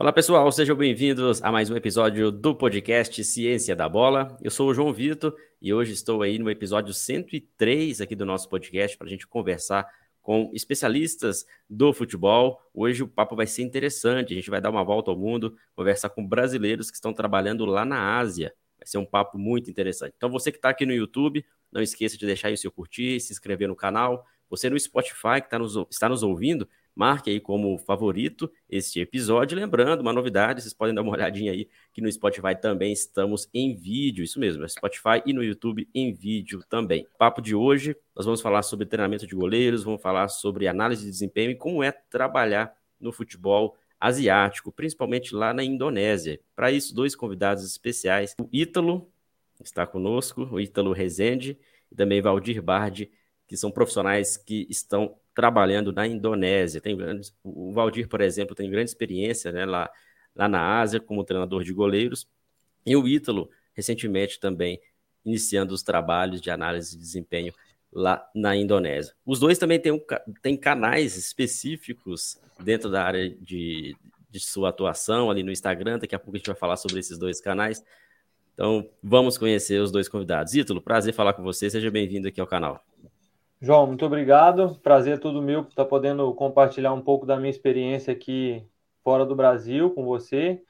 Olá pessoal, sejam bem-vindos a mais um episódio do podcast Ciência da Bola. Eu sou o João Vitor e hoje estou aí no episódio 103 aqui do nosso podcast para a gente conversar com especialistas do futebol. Hoje o papo vai ser interessante, a gente vai dar uma volta ao mundo, conversar com brasileiros que estão trabalhando lá na Ásia. Vai ser um papo muito interessante. Então você que está aqui no YouTube, não esqueça de deixar o seu curtir, se inscrever no canal. Você no Spotify que tá nos, está nos ouvindo, marque aí como favorito este episódio. Lembrando, uma novidade, vocês podem dar uma olhadinha aí que no Spotify também estamos em vídeo, isso mesmo, no Spotify e no YouTube em vídeo também. Papo de hoje, nós vamos falar sobre treinamento de goleiros, vamos falar sobre análise de desempenho e como é trabalhar no futebol asiático, principalmente lá na Indonésia. Para isso, dois convidados especiais, o Ítalo está conosco, o Ítalo Rezende e também Valdir Bardi, que são profissionais que estão trabalhando na Indonésia. Tem grandes, o Valdir, por exemplo, tem grande experiência né, lá, lá na Ásia como treinador de goleiros. E o Ítalo, recentemente também iniciando os trabalhos de análise de desempenho lá na Indonésia. Os dois também têm, têm canais específicos dentro da área de, de sua atuação ali no Instagram. Daqui a pouco a gente vai falar sobre esses dois canais. Então, vamos conhecer os dois convidados. Ítalo, prazer falar com você. Seja bem-vindo aqui ao canal. João, muito obrigado. Prazer é todo meu estar podendo compartilhar um pouco da minha experiência aqui fora do Brasil com você.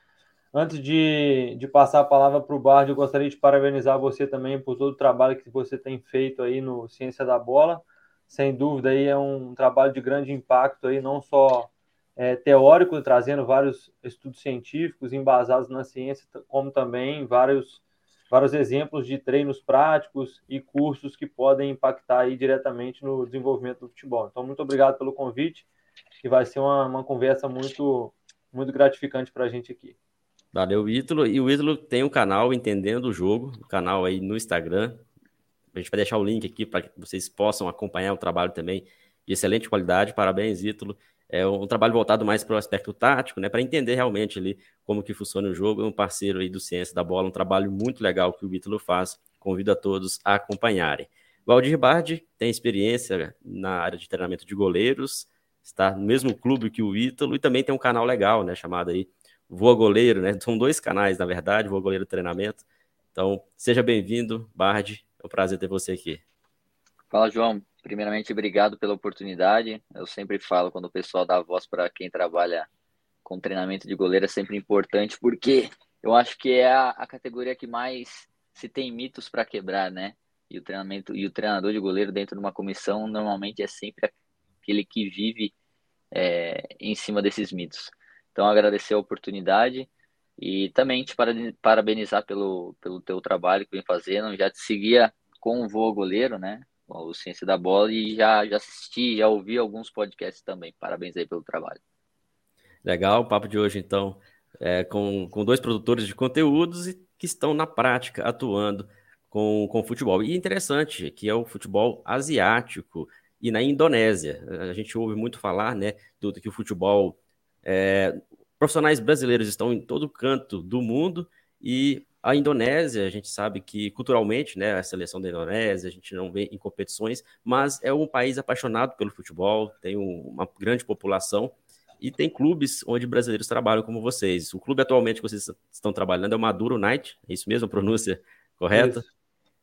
Antes de, de passar a palavra para o Bard, eu gostaria de parabenizar você também por todo o trabalho que você tem feito aí no Ciência da Bola. Sem dúvida, aí é um trabalho de grande impacto aí, não só é, teórico, trazendo vários estudos científicos embasados na ciência, como também vários vários exemplos de treinos práticos e cursos que podem impactar aí diretamente no desenvolvimento do futebol. Então, muito obrigado pelo convite, que vai ser uma, uma conversa muito, muito gratificante para a gente aqui. Valeu, Ítalo. E o Ítalo tem um canal Entendendo o Jogo, o um canal aí no Instagram. A gente vai deixar o link aqui para que vocês possam acompanhar o trabalho também de excelente qualidade. Parabéns, Ítalo. É um trabalho voltado mais para o aspecto tático, né, para entender realmente ali como que funciona o jogo. É um parceiro aí do Ciência da Bola, um trabalho muito legal que o Ítalo faz. Convido a todos a acompanharem. Valdir Bardi tem experiência na área de treinamento de goleiros, está no mesmo clube que o Ítalo e também tem um canal legal, né, chamado aí Voa Goleiro, né? São dois canais, na verdade, Voa Goleiro Treinamento. Então, seja bem-vindo, Bardi. É um prazer ter você aqui. Fala, João. Primeiramente, obrigado pela oportunidade. Eu sempre falo quando o pessoal dá voz para quem trabalha com treinamento de goleiro é sempre importante, porque eu acho que é a, a categoria que mais se tem mitos para quebrar, né? E o treinamento e o treinador de goleiro dentro de uma comissão normalmente é sempre aquele que vive é, em cima desses mitos. Então, agradecer a oportunidade e também te parabenizar pelo, pelo teu trabalho que vem fazendo. Já te seguia com o voo goleiro, né? O Ciência da Bola e já, já assisti, já ouvi alguns podcasts também. Parabéns aí pelo trabalho. Legal, o papo de hoje então é com, com dois produtores de conteúdos que estão na prática atuando com, com futebol. E interessante que é o futebol asiático e na Indonésia. A gente ouve muito falar né, do que o futebol. É, profissionais brasileiros estão em todo canto do mundo e a Indonésia, a gente sabe que culturalmente, né, a seleção da Indonésia, a gente não vê em competições, mas é um país apaixonado pelo futebol, tem um, uma grande população e tem clubes onde brasileiros trabalham como vocês. O clube atualmente que vocês estão trabalhando é o Maduro United, é isso mesmo, a pronúncia correta?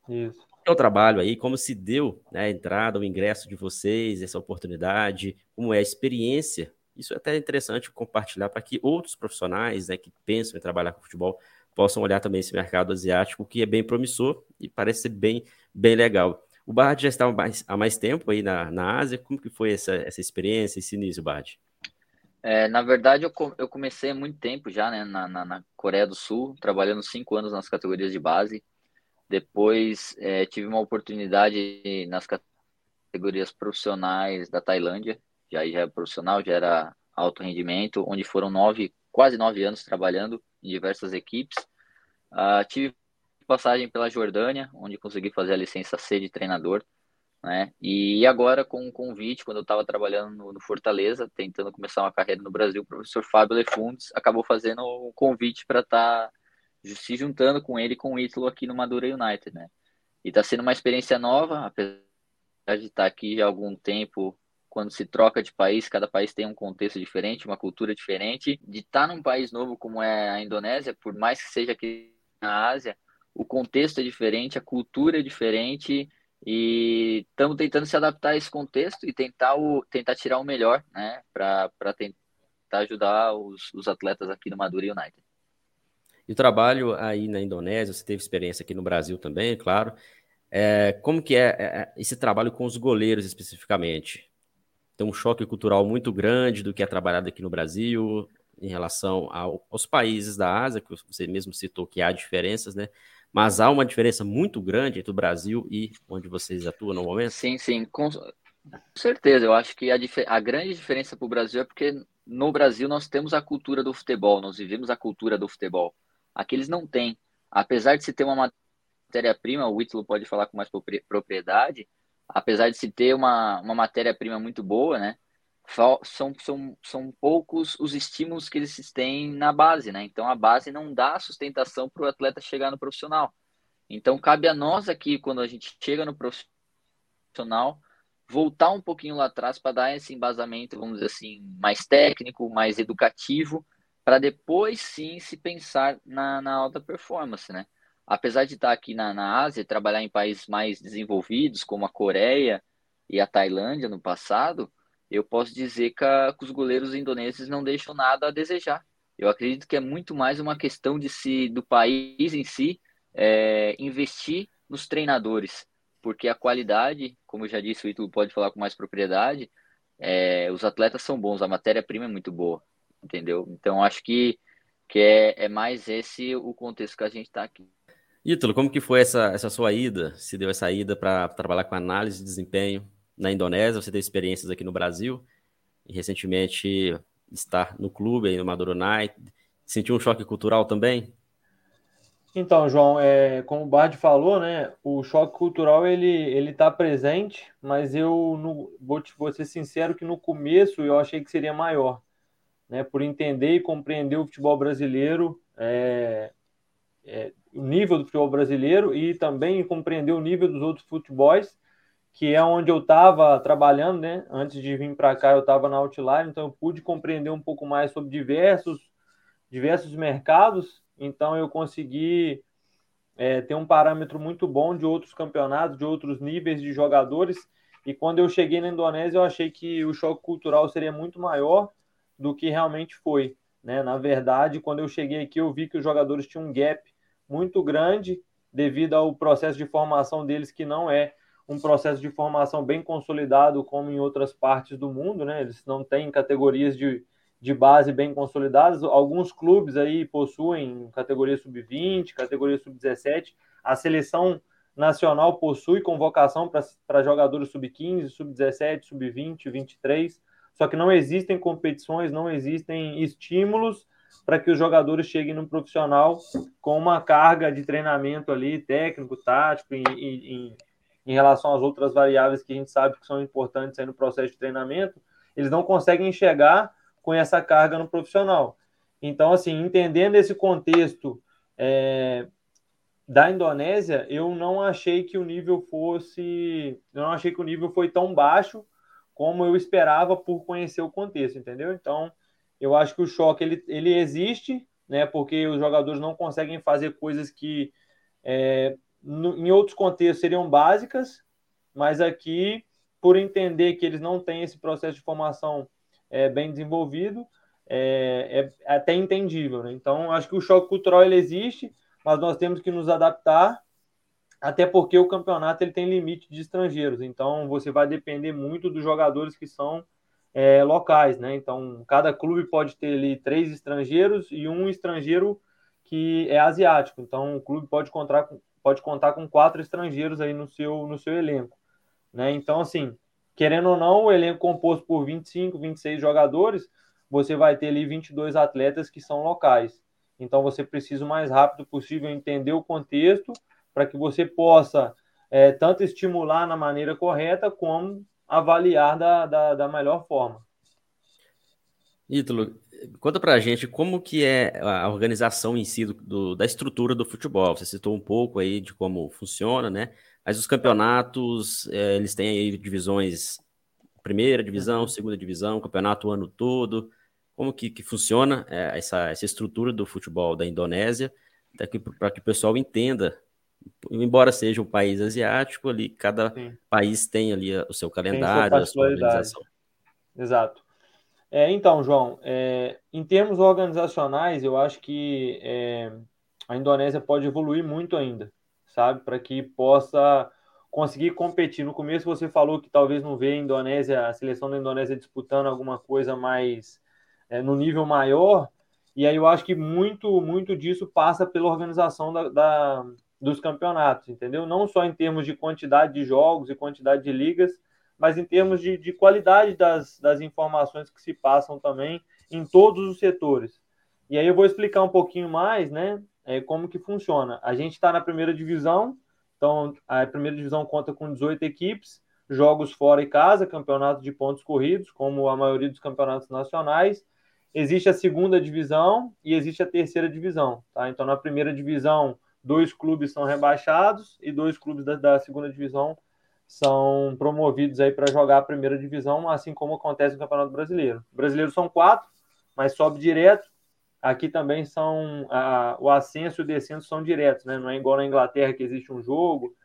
Isso. isso. É o trabalho aí, como se deu né, a entrada, o ingresso de vocês, essa oportunidade, como é a experiência. Isso é até interessante compartilhar para que outros profissionais né, que pensam em trabalhar com futebol possam olhar também esse mercado asiático, que é bem promissor e parece ser bem, bem legal. O Bard já está mais, há mais tempo aí na, na Ásia. Como que foi essa, essa experiência, esse início, Bard? É, na verdade, eu, eu comecei há muito tempo já, né, na, na, na Coreia do Sul, trabalhando cinco anos nas categorias de base. Depois, é, tive uma oportunidade nas categorias profissionais da Tailândia, já, já era profissional, já era alto rendimento, onde foram nove, quase nove anos trabalhando em diversas equipes. Uh, tive passagem pela Jordânia, onde consegui fazer a licença C de treinador. Né? E agora, com um convite, quando eu estava trabalhando no, no, Fortaleza, tentando começar uma carreira no Brasil, o professor Fábio Lefundes acabou fazendo um convite para estar tá se juntando com ele com o Ítalo aqui no Madura United. Né? E está sendo uma experiência nova, apesar de estar tá aqui há algum tempo quando se troca de país, cada país tem um contexto diferente, uma cultura diferente. De estar num país novo como é a Indonésia, por mais que seja aqui na Ásia, o contexto é diferente, a cultura é diferente e estamos tentando se adaptar a esse contexto e tentar, o, tentar tirar o melhor, né, para tentar ajudar os, os atletas aqui no Madura United. E o trabalho aí na Indonésia, você teve experiência aqui no Brasil também, claro. É, como que é, é, é esse trabalho com os goleiros especificamente? Tem um choque cultural muito grande do que é trabalhado aqui no Brasil em relação ao, aos países da Ásia, que você mesmo citou que há diferenças, né? Mas há uma diferença muito grande entre o Brasil e onde vocês atuam no momento? Sim, sim, com certeza. Eu acho que a, a grande diferença para o Brasil é porque no Brasil nós temos a cultura do futebol, nós vivemos a cultura do futebol. Aqui eles não têm. Apesar de se ter uma matéria-prima, o Ítalo pode falar com mais propriedade, apesar de se ter uma, uma matéria-prima muito boa, né? São, são, são poucos os estímulos que eles têm na base, né? Então a base não dá sustentação para o atleta chegar no profissional. Então cabe a nós aqui, quando a gente chega no profissional, voltar um pouquinho lá atrás para dar esse embasamento, vamos dizer assim, mais técnico, mais educativo, para depois sim se pensar na, na alta performance, né? Apesar de estar aqui na, na Ásia, trabalhar em países mais desenvolvidos, como a Coreia e a Tailândia no passado, eu posso dizer que, a, que os goleiros indonésios não deixam nada a desejar. Eu acredito que é muito mais uma questão de se do país em si é, investir nos treinadores, porque a qualidade, como eu já disse, o Ítalo pode falar com mais propriedade, é, os atletas são bons, a matéria-prima é muito boa, entendeu? Então acho que, que é, é mais esse o contexto que a gente está aqui. Ítalo, como que foi essa, essa sua ida? Se deu essa ida para trabalhar com análise de desempenho na Indonésia? Você teve experiências aqui no Brasil e recentemente estar no clube aí no Maduro United. Sentiu um choque cultural também? Então, João, é, como o Bard falou, né, o choque cultural ele ele está presente, mas eu no, vou, te, vou ser sincero que no começo eu achei que seria maior, né, por entender e compreender o futebol brasileiro, é, é, o nível do futebol brasileiro e também compreender o nível dos outros futebols, que é onde eu estava trabalhando, né? Antes de vir para cá, eu estava na Outline, então eu pude compreender um pouco mais sobre diversos, diversos mercados, então eu consegui é, ter um parâmetro muito bom de outros campeonatos, de outros níveis de jogadores. E quando eu cheguei na Indonésia, eu achei que o choque cultural seria muito maior do que realmente foi. Né? Na verdade, quando eu cheguei aqui, eu vi que os jogadores tinham um gap muito grande devido ao processo de formação deles, que não é um processo de formação bem consolidado como em outras partes do mundo, né? Eles não têm categorias de, de base bem consolidadas. Alguns clubes aí possuem categoria sub-20, categoria sub-17. A seleção nacional possui convocação para jogadores sub-15, sub-17, sub-20, 23. Só que não existem competições, não existem estímulos para que os jogadores cheguem no profissional com uma carga de treinamento ali, técnico, tático, em, em, em relação às outras variáveis que a gente sabe que são importantes aí no processo de treinamento, eles não conseguem enxergar com essa carga no profissional. Então, assim, entendendo esse contexto é, da Indonésia, eu não achei que o nível fosse. Eu não achei que o nível foi tão baixo como eu esperava por conhecer o contexto, entendeu? Então, eu acho que o choque ele, ele existe, né? Porque os jogadores não conseguem fazer coisas que é, no, em outros contextos seriam básicas, mas aqui, por entender que eles não têm esse processo de formação é, bem desenvolvido, é, é, até entendível. Né? Então, acho que o choque cultural ele existe, mas nós temos que nos adaptar, até porque o campeonato ele tem limite de estrangeiros. Então, você vai depender muito dos jogadores que são é, locais, né? Então, cada clube pode ter ali três estrangeiros e um estrangeiro que é asiático. Então, o clube pode contar com, pode contar com quatro estrangeiros aí no seu, no seu elenco, né? Então, assim, querendo ou não, o elenco composto por 25, 26 jogadores, você vai ter ali 22 atletas que são locais. Então, você precisa o mais rápido possível entender o contexto para que você possa é, tanto estimular na maneira correta, como avaliar da, da, da melhor forma. Ítalo, conta pra gente como que é a organização em si do, do, da estrutura do futebol. Você citou um pouco aí de como funciona, né? Mas os campeonatos, é, eles têm aí divisões primeira divisão, uhum. segunda divisão, campeonato o ano todo? Como que, que funciona é, essa, essa estrutura do futebol da Indonésia, para que o pessoal entenda embora seja um país asiático, ali cada Sim. país tem ali o seu calendário, a sua organização. Exato. É, então, João, é, em termos organizacionais, eu acho que é, a Indonésia pode evoluir muito ainda, sabe? Para que possa conseguir competir. No começo você falou que talvez não vê a Indonésia, a seleção da Indonésia disputando alguma coisa mais é, no nível maior, e aí eu acho que muito, muito disso passa pela organização da, da dos campeonatos, entendeu? Não só em termos de quantidade de jogos e quantidade de ligas, mas em termos de, de qualidade das, das informações que se passam também em todos os setores. E aí eu vou explicar um pouquinho mais, né, é, como que funciona. A gente está na primeira divisão, então a primeira divisão conta com 18 equipes, jogos fora e casa, campeonato de pontos corridos, como a maioria dos campeonatos nacionais. Existe a segunda divisão e existe a terceira divisão, tá? Então na primeira divisão dois clubes são rebaixados e dois clubes da, da segunda divisão são promovidos aí para jogar a primeira divisão, assim como acontece no Campeonato Brasileiro. Brasileiros são quatro, mas sobe direto. Aqui também são a, o ascenso e o descenso são diretos, né? Não é igual na Inglaterra que existe um jogo.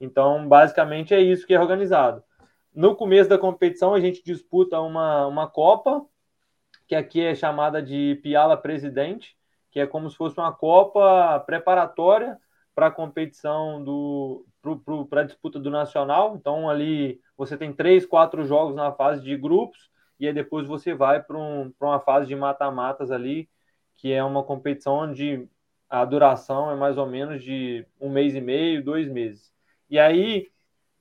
Então, basicamente é isso que é organizado. No começo da competição, a gente disputa uma, uma Copa, que aqui é chamada de Piala Presidente, que é como se fosse uma Copa preparatória para a competição do para a disputa do nacional. Então ali você tem três, quatro jogos na fase de grupos e aí depois você vai para um, uma fase de mata-matas ali, que é uma competição onde a duração é mais ou menos de um mês e meio, dois meses. E aí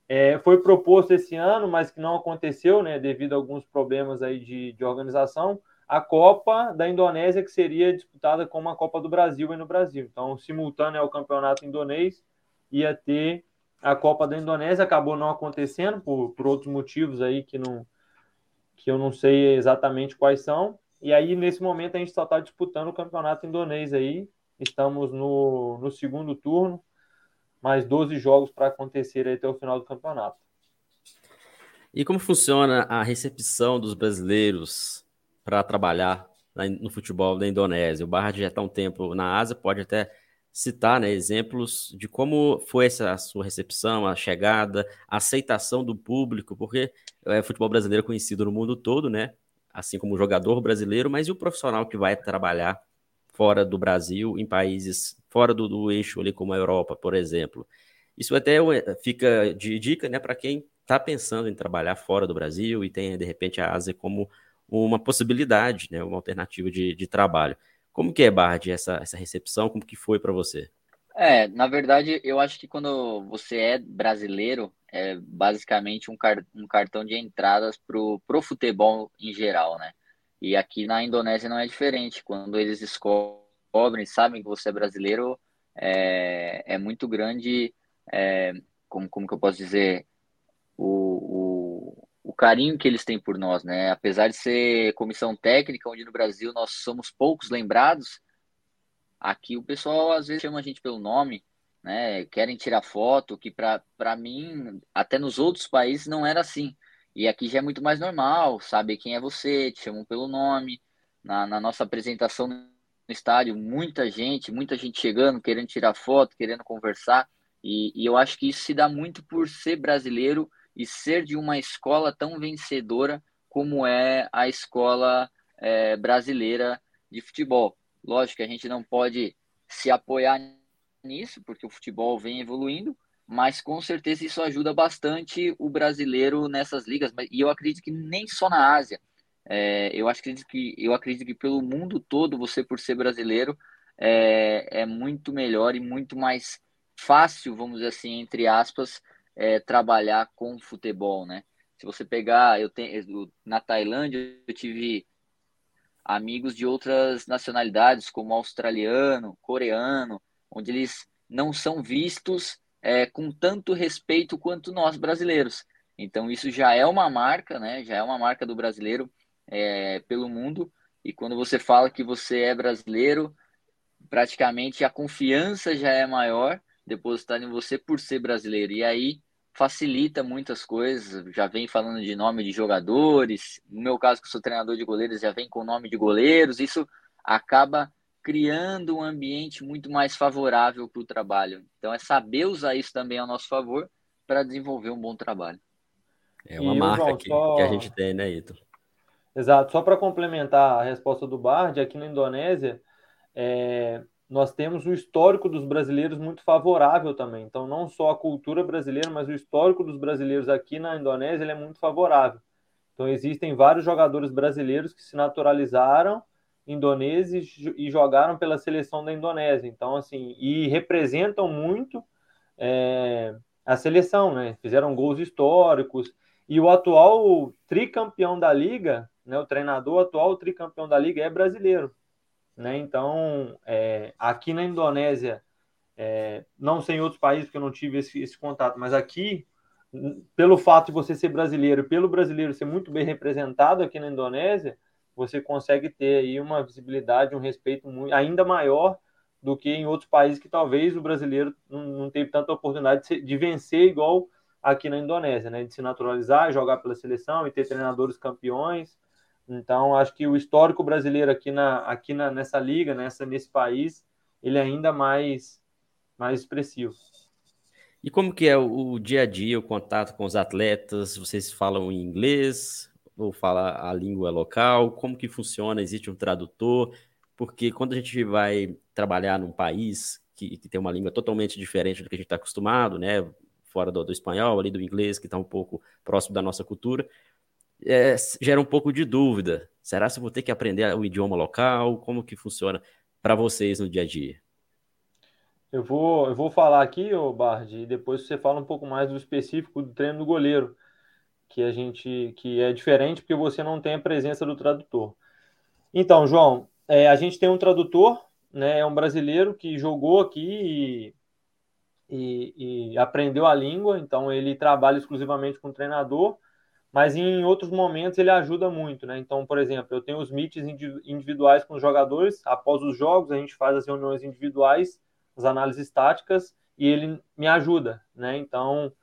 é, foi proposto esse ano, mas que não aconteceu, né, devido a alguns problemas aí de, de organização, a Copa da Indonésia, que seria disputada como a Copa do Brasil aí no Brasil. Então, simultâneo ao campeonato indonês, ia ter a Copa da Indonésia, acabou não acontecendo por, por outros motivos aí que, não, que eu não sei exatamente quais são. E aí, nesse momento, a gente só está disputando o campeonato indonês aí. Estamos no, no segundo turno, mais 12 jogos para acontecer até o final do campeonato. E como funciona a recepção dos brasileiros para trabalhar no futebol da Indonésia. O Barra já está um tempo na Ásia, pode até citar né, exemplos de como foi essa a sua recepção, a chegada, a aceitação do público, porque é, futebol brasileiro é conhecido no mundo todo, né? Assim como o jogador brasileiro, mas e o profissional que vai trabalhar fora do Brasil, em países fora do, do eixo ali, como a Europa, por exemplo. Isso até fica de dica né, para quem está pensando em trabalhar fora do Brasil e tem, de repente, a Ásia como uma possibilidade, né, uma alternativa de, de trabalho. Como que é, Bard, essa, essa recepção? Como que foi para você? É, na verdade, eu acho que quando você é brasileiro, é basicamente um, car um cartão de entradas pro, pro futebol em geral, né? E aqui na Indonésia não é diferente. Quando eles descobrem, sabem que você é brasileiro, é, é muito grande, é, como, como que eu posso dizer, o, o o carinho que eles têm por nós, né? Apesar de ser comissão técnica, onde no Brasil nós somos poucos lembrados, aqui o pessoal às vezes chama a gente pelo nome, né? Querem tirar foto, que para mim, até nos outros países não era assim. E aqui já é muito mais normal, sabe quem é você, te chamam pelo nome. Na, na nossa apresentação no estádio, muita gente, muita gente chegando, querendo tirar foto, querendo conversar. E, e eu acho que isso se dá muito por ser brasileiro e ser de uma escola tão vencedora como é a escola é, brasileira de futebol. Lógico que a gente não pode se apoiar nisso, porque o futebol vem evoluindo, mas com certeza isso ajuda bastante o brasileiro nessas ligas. E eu acredito que nem só na Ásia. É, eu, acredito que, eu acredito que pelo mundo todo, você, por ser brasileiro, é, é muito melhor e muito mais fácil, vamos dizer assim, entre aspas, é, trabalhar com futebol, né? Se você pegar, eu tenho na Tailândia eu tive amigos de outras nacionalidades, como australiano, coreano, onde eles não são vistos é, com tanto respeito quanto nós brasileiros. Então isso já é uma marca, né? Já é uma marca do brasileiro é, pelo mundo. E quando você fala que você é brasileiro, praticamente a confiança já é maior depositada em você por ser brasileiro. E aí facilita muitas coisas, já vem falando de nome de jogadores, no meu caso que sou treinador de goleiros, já vem com nome de goleiros, isso acaba criando um ambiente muito mais favorável para o trabalho. Então é saber usar isso também ao nosso favor para desenvolver um bom trabalho. É uma e, marca João, que, só... que, a gente tem, né, Ito? Exato. Só para complementar a resposta do Bard, aqui na Indonésia, é, nós temos o histórico dos brasileiros muito favorável também. Então, não só a cultura brasileira, mas o histórico dos brasileiros aqui na Indonésia é muito favorável. Então, existem vários jogadores brasileiros que se naturalizaram indonésios e jogaram pela seleção da Indonésia. Então, assim, e representam muito é, a seleção, né? Fizeram gols históricos. E o atual tricampeão da liga, né? O treinador atual tricampeão da liga é brasileiro, né? Então, é, aqui na Indonésia, é, não sei em outros países porque eu não tive esse, esse contato, mas aqui pelo fato de você ser brasileiro, pelo brasileiro ser muito bem representado aqui na Indonésia, você consegue ter aí uma visibilidade, um respeito muito, ainda maior do que em outros países que talvez o brasileiro não, não teve tanta oportunidade de, de, vencer igual aqui na Indonésia, né? De se naturalizar, jogar pela seleção e ter treinadores campeões. Então, acho que o histórico brasileiro aqui, na, aqui na, nessa liga, nessa, nesse país, ele é ainda mais, mais expressivo. E como que é o, dia a dia, o contato com os atletas? Vocês falam em inglês ou falam a língua local? Como que funciona? Existe um tradutor? porque quando a gente vai trabalhar num país que, que tem uma língua totalmente diferente do que a gente está acostumado, né, fora do, do, espanhol, ali do inglês, que está um pouco próximo da nossa cultura, é, gera um pouco de dúvida. Será que eu vou ter que aprender o idioma local? Como que funciona para vocês no dia a dia? Eu vou, eu vou falar aqui, ô Bard, e depois você fala um pouco mais do específico do treino do goleiro, que a gente que é diferente porque você não tem a presença do tradutor. Então, João, é, a gente tem um tradutor, né, é um brasileiro que jogou aqui e, e, e aprendeu a língua, então ele trabalha exclusivamente com o treinador, mas em outros momentos ele ajuda muito, né? Então, por exemplo, eu tenho os meets individuais com os jogadores, após os jogos a gente faz as reuniões individuais, as análises táticas, e ele me ajuda, né? Então,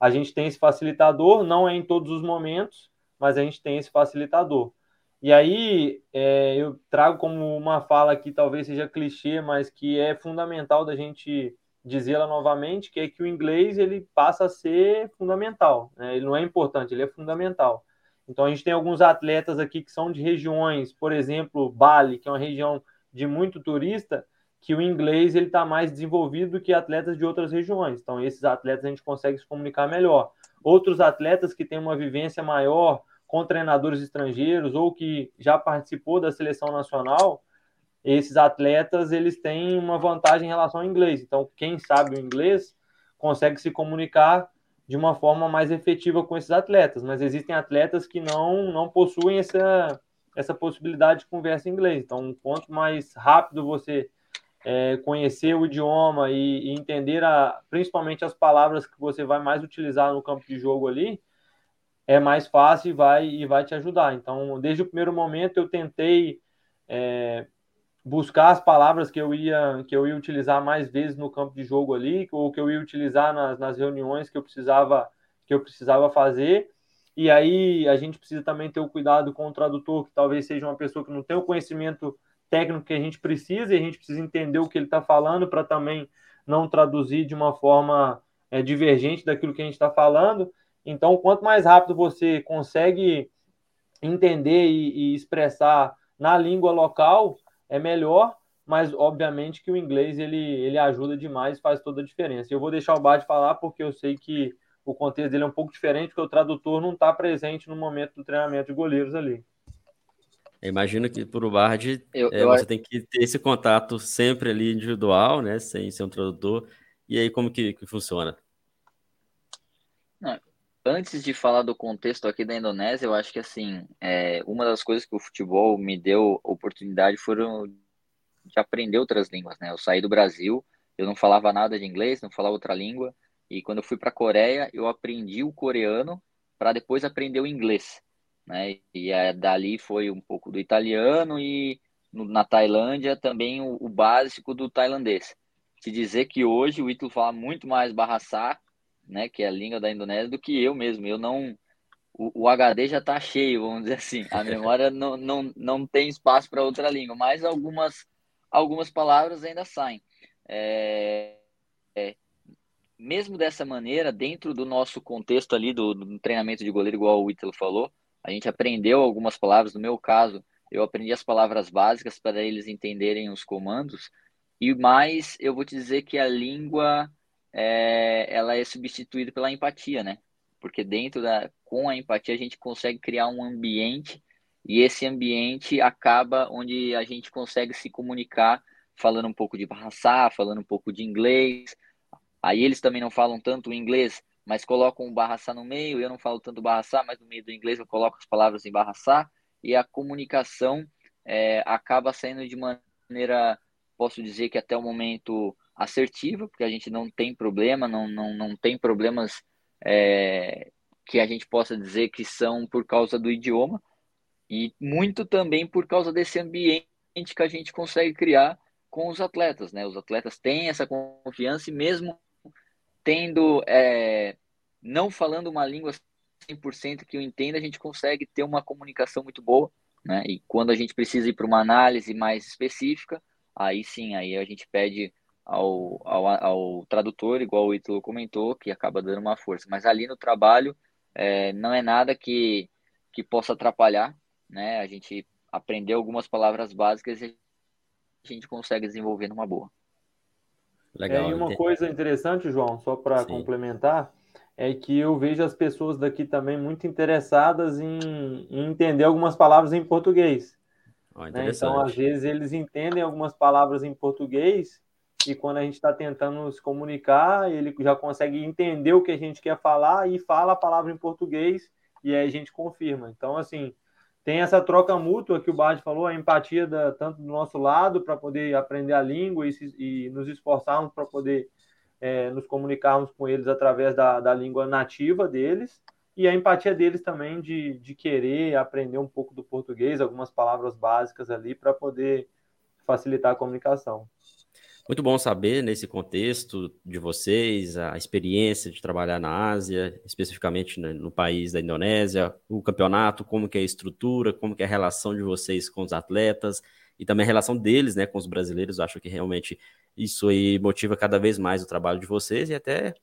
a gente tem esse facilitador, não é em todos os momentos, mas a gente tem esse facilitador. E aí é, eu trago como uma fala que talvez seja clichê, mas que é fundamental da gente dizê-la novamente, que é que o inglês ele passa a ser fundamental. Né? Ele não é importante, ele é fundamental. Então a gente tem alguns atletas aqui que são de regiões, por exemplo, Bali, que é uma região de muito turista, que o inglês ele está mais desenvolvido do que atletas de outras regiões. Então esses atletas a gente consegue se comunicar melhor. Outros atletas que têm uma vivência maior com treinadores estrangeiros ou que já participou da seleção nacional, esses atletas eles têm uma vantagem em relação ao inglês. Então, quem sabe o inglês consegue se comunicar de uma forma mais efetiva com esses atletas, mas existem atletas que não não possuem essa essa possibilidade de conversa em inglês. Então, quanto mais rápido você é, conhecer o idioma e, e entender a, principalmente as palavras que você vai mais utilizar no campo de jogo ali, é mais fácil e vai, e vai te ajudar. Então, desde o primeiro momento, eu tentei é, buscar as palavras que eu, ia, que eu ia utilizar mais vezes no campo de jogo ali, ou que eu ia utilizar nas, nas reuniões que eu precisava que eu precisava fazer. E aí a gente precisa também ter o cuidado com o tradutor, que talvez seja uma pessoa que não tem o conhecimento técnico que a gente precisa, e a gente precisa entender o que ele está falando para também não traduzir de uma forma é, divergente daquilo que a gente está falando. Então, quanto mais rápido você consegue entender e, e expressar na língua local, é melhor, mas obviamente que o inglês ele, ele ajuda demais, faz toda a diferença. Eu vou deixar o Bad falar porque eu sei que o contexto dele é um pouco diferente, porque o tradutor não está presente no momento do treinamento de goleiros ali. Eu imagino que para o Bard eu, é, eu... você tem que ter esse contato sempre ali individual, né, sem ser um tradutor. E aí como que, que funciona? Antes de falar do contexto aqui da Indonésia, eu acho que assim, é, uma das coisas que o futebol me deu oportunidade foram de aprender outras línguas, né? Eu saí do Brasil, eu não falava nada de inglês, não falava outra língua, e quando eu fui para a Coreia, eu aprendi o coreano para depois aprender o inglês, né? E é, dali foi um pouco do italiano e no, na Tailândia também o, o, básico do tailandês. Te dizer que hoje o Ítalo fala muito mais Bahasa né, que é a língua da Indonésia, do que eu mesmo. Eu não. O, o HD já está cheio, vamos dizer assim. A memória não, não, não tem espaço para outra língua, mas algumas, algumas palavras ainda saem. É, é, mesmo dessa maneira, dentro do nosso contexto ali do, do, treinamento de goleiro, igual o Ítalo falou, a gente aprendeu algumas palavras. No meu caso, eu aprendi as palavras básicas para eles entenderem os comandos. E mais, eu vou te dizer que a língua é, ela é substituída pela empatia, né? Porque dentro da, com a empatia a gente consegue criar um ambiente e esse ambiente acaba onde a gente consegue se comunicar falando um pouco de Bahasa, falando um pouco de inglês. Aí eles também não falam tanto inglês, mas colocam o Bahasa no meio. Eu não falo tanto Bahasa, mas no meio do inglês eu coloco as palavras em Bahasa e a comunicação é, acaba saindo de maneira, posso dizer que até o momento assertiva, porque a gente não tem problema, não, não, não tem problemas é, que a gente possa dizer que são por causa do idioma, e muito também por causa desse ambiente que a gente consegue criar com os atletas, né? Os atletas têm essa confiança e mesmo tendo, é, não falando uma língua 100% que eu entenda, a gente consegue ter uma comunicação muito boa, né? E quando a gente precisa ir para uma análise mais específica, aí sim, aí a gente pede ao, ao, ao tradutor, igual o Ítalo comentou, que acaba dando uma força. Mas ali no trabalho é, não é nada que, que possa atrapalhar, né? A gente aprendeu algumas palavras básicas e a gente consegue desenvolver numa boa. Legal. É, e uma coisa interessante, João, só para complementar, é que eu vejo as pessoas daqui também muito interessadas em, em entender algumas palavras em português. Oh, né? Então, às vezes, eles entendem algumas palavras em português e quando a gente está tentando se comunicar, ele já consegue entender o que a gente quer falar e fala a palavra em português e aí a gente confirma. Então, assim, tem essa troca mútua que o Bard falou, a empatia da, tanto do nosso lado para poder aprender a língua e, se, e nos esforçarmos para poder é, nos comunicarmos com eles através da, da língua nativa deles e a empatia deles também de, de querer aprender um pouco do português, algumas palavras básicas ali para poder facilitar a comunicação. Muito bom saber nesse contexto de vocês, a experiência de trabalhar na Ásia, especificamente no país da Indonésia, o campeonato, como que é a estrutura, como que é a relação de vocês com os atletas e também a relação deles, né, com os brasileiros. Eu acho que realmente isso aí motiva cada vez mais o trabalho de vocês e até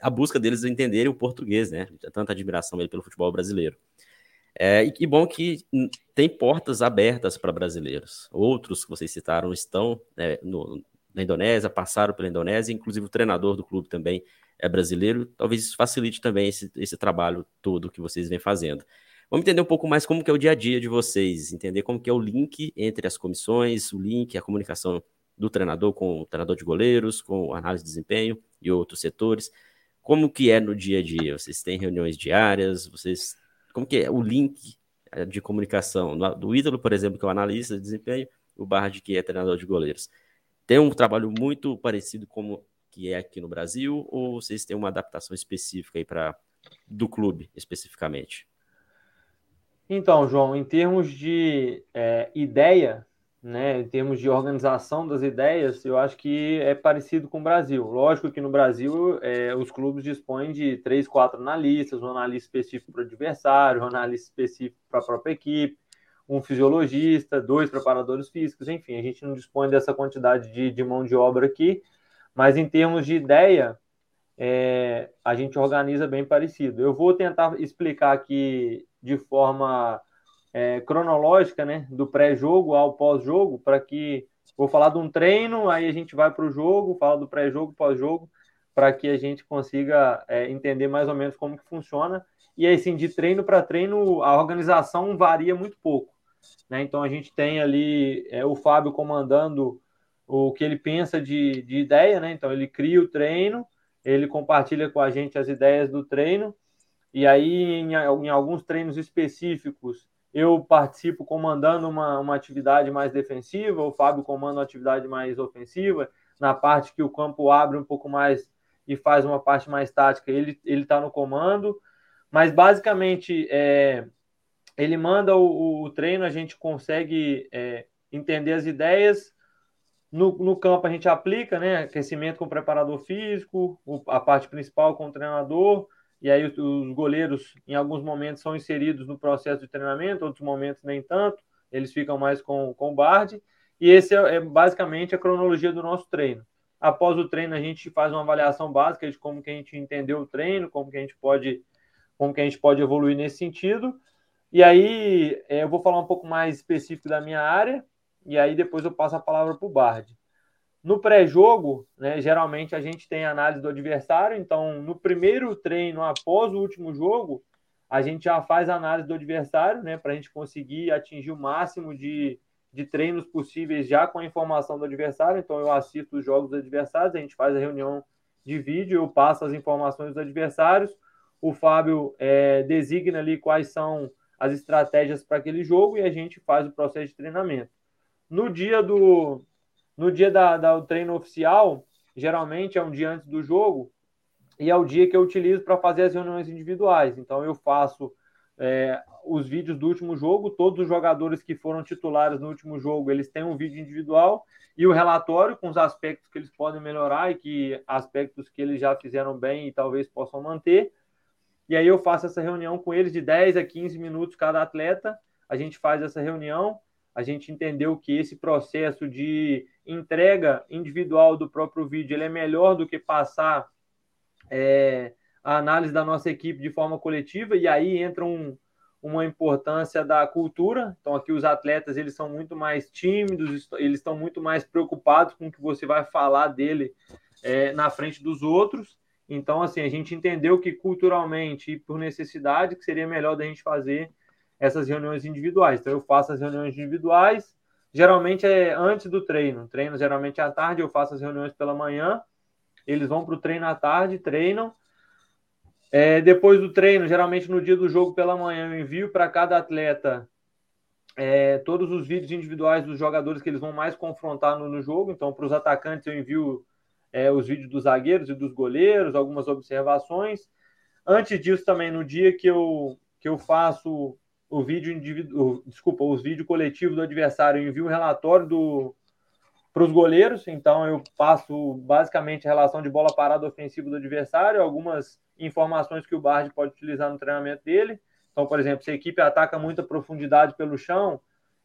a busca deles entenderem o português, né? Tanta admiração aí pelo futebol brasileiro. É, e que bom que tem portas abertas para brasileiros. Outros que vocês citaram estão né, no, na Indonésia, passaram pela Indonésia, inclusive o treinador do clube também é brasileiro. Talvez isso facilite também esse, esse trabalho todo que vocês vêm fazendo. Vamos entender um pouco mais como que é o dia a dia de vocês, entender como que é o link entre as comissões, o link, a comunicação do treinador com o treinador de goleiros, com análise de desempenho e outros setores. Como que é no dia a dia? Vocês têm reuniões diárias? Vocês como que é o link eh, de comunicação do ídolo, por exemplo, que é o analista de desempenho, o Bard que é treinador de goleiros? Tem um trabalho muito parecido como que é aqui no Brasil ou vocês têm uma adaptação específica aí para do clube especificamente? Então, João, em termos de é, ideia, né, em termos de organização das ideias, eu acho que é parecido com o Brasil. Lógico que no Brasil é, os clubes dispõem de três, quatro analistas, um analista específico para o adversário, um analista específico para a própria equipe, um fisiologista, dois preparadores físicos, enfim, a gente não dispõe dessa quantidade de, de mão de obra aqui, mas em termos de ideia, é, a gente organiza bem parecido. Eu vou tentar explicar aqui de forma é, cronológica, né, do pré-jogo ao pós-jogo, para que vou falar de um treino, aí a gente vai para o jogo, fala do pré-jogo, pós-jogo, para que a gente consiga é, entender mais ou menos como que funciona. E aí, sim, de treino para treino, a organização varia muito pouco. Né? Então a gente tem ali é, o Fábio comandando o que ele pensa de, de ideia, né? Então ele cria o treino, ele compartilha com a gente as ideias do treino, e aí em, em alguns treinos específicos eu participo comandando uma, uma atividade mais defensiva, o Fábio comanda uma atividade mais ofensiva, na parte que o campo abre um pouco mais e faz uma parte mais tática, ele está no comando, mas basicamente é, ele manda o, o treino, a gente consegue é, entender as ideias. No, no campo a gente aplica, né? Aquecimento com preparador físico, a parte principal com o treinador, e aí os, os goleiros, em alguns momentos, são inseridos no processo de treinamento, outros momentos nem tanto, eles ficam mais com, com o Bard, e esse é, é basicamente a cronologia do nosso treino. Após o treino, a gente faz uma avaliação básica de como que a gente entendeu o treino, como que a gente pode, como que a gente pode evoluir nesse sentido. E aí é, eu vou falar um pouco mais específico da minha área, e aí depois eu passo a palavra para o Bard. No pré-jogo, né, geralmente a gente tem análise do adversário, então no primeiro treino, após o último jogo, a gente já faz análise do adversário, né, para a gente conseguir atingir o máximo de, de treinos possíveis já com a informação do adversário. Então eu assisto os jogos dos adversários, a gente faz a reunião de vídeo, eu passo as informações dos adversários, o Fábio é, designa ali quais são as estratégias para aquele jogo e a gente faz o processo de treinamento. No dia do no dia da, da, treino oficial, geralmente é um dia antes do jogo, e é o dia que eu utilizo para fazer as reuniões individuais. Então eu faço é, os vídeos do último jogo, todos os jogadores que foram titulares no último jogo, eles têm um vídeo individual e o relatório com os aspectos que eles podem melhorar e que aspectos que eles já fizeram bem e talvez possam manter. E aí eu faço essa reunião com eles de 10 a 15 minutos cada atleta. A gente faz essa reunião, a gente entendeu que esse processo de entrega individual do próprio vídeo ele é melhor do que passar é, a análise da nossa equipe de forma coletiva, e aí entra um, uma importância da cultura. Então, aqui os atletas eles são muito mais tímidos, eles estão muito mais preocupados com o que você vai falar dele é, na frente dos outros. Então, assim, a gente entendeu que culturalmente e por necessidade que seria melhor da gente fazer essas reuniões individuais. Então, eu faço as reuniões individuais, geralmente é antes do treino. Treino geralmente é à tarde, eu faço as reuniões pela manhã. Eles vão para o treino à tarde, treinam é, depois do treino, geralmente no dia do jogo pela manhã, eu envio para cada atleta é, todos os vídeos individuais dos jogadores que eles vão mais confrontar no, no jogo. Então, para os atacantes, eu envio é, os vídeos dos zagueiros e dos goleiros, algumas observações. Antes disso, também, no dia que eu, que eu faço o vídeo individual, desculpa, os vídeos coletivos do adversário, eu envio um relatório do, para os goleiros, então eu passo basicamente a relação de bola parada ofensiva do adversário, algumas informações que o Bard pode utilizar no treinamento dele. Então, por exemplo, se a equipe ataca muita profundidade pelo chão,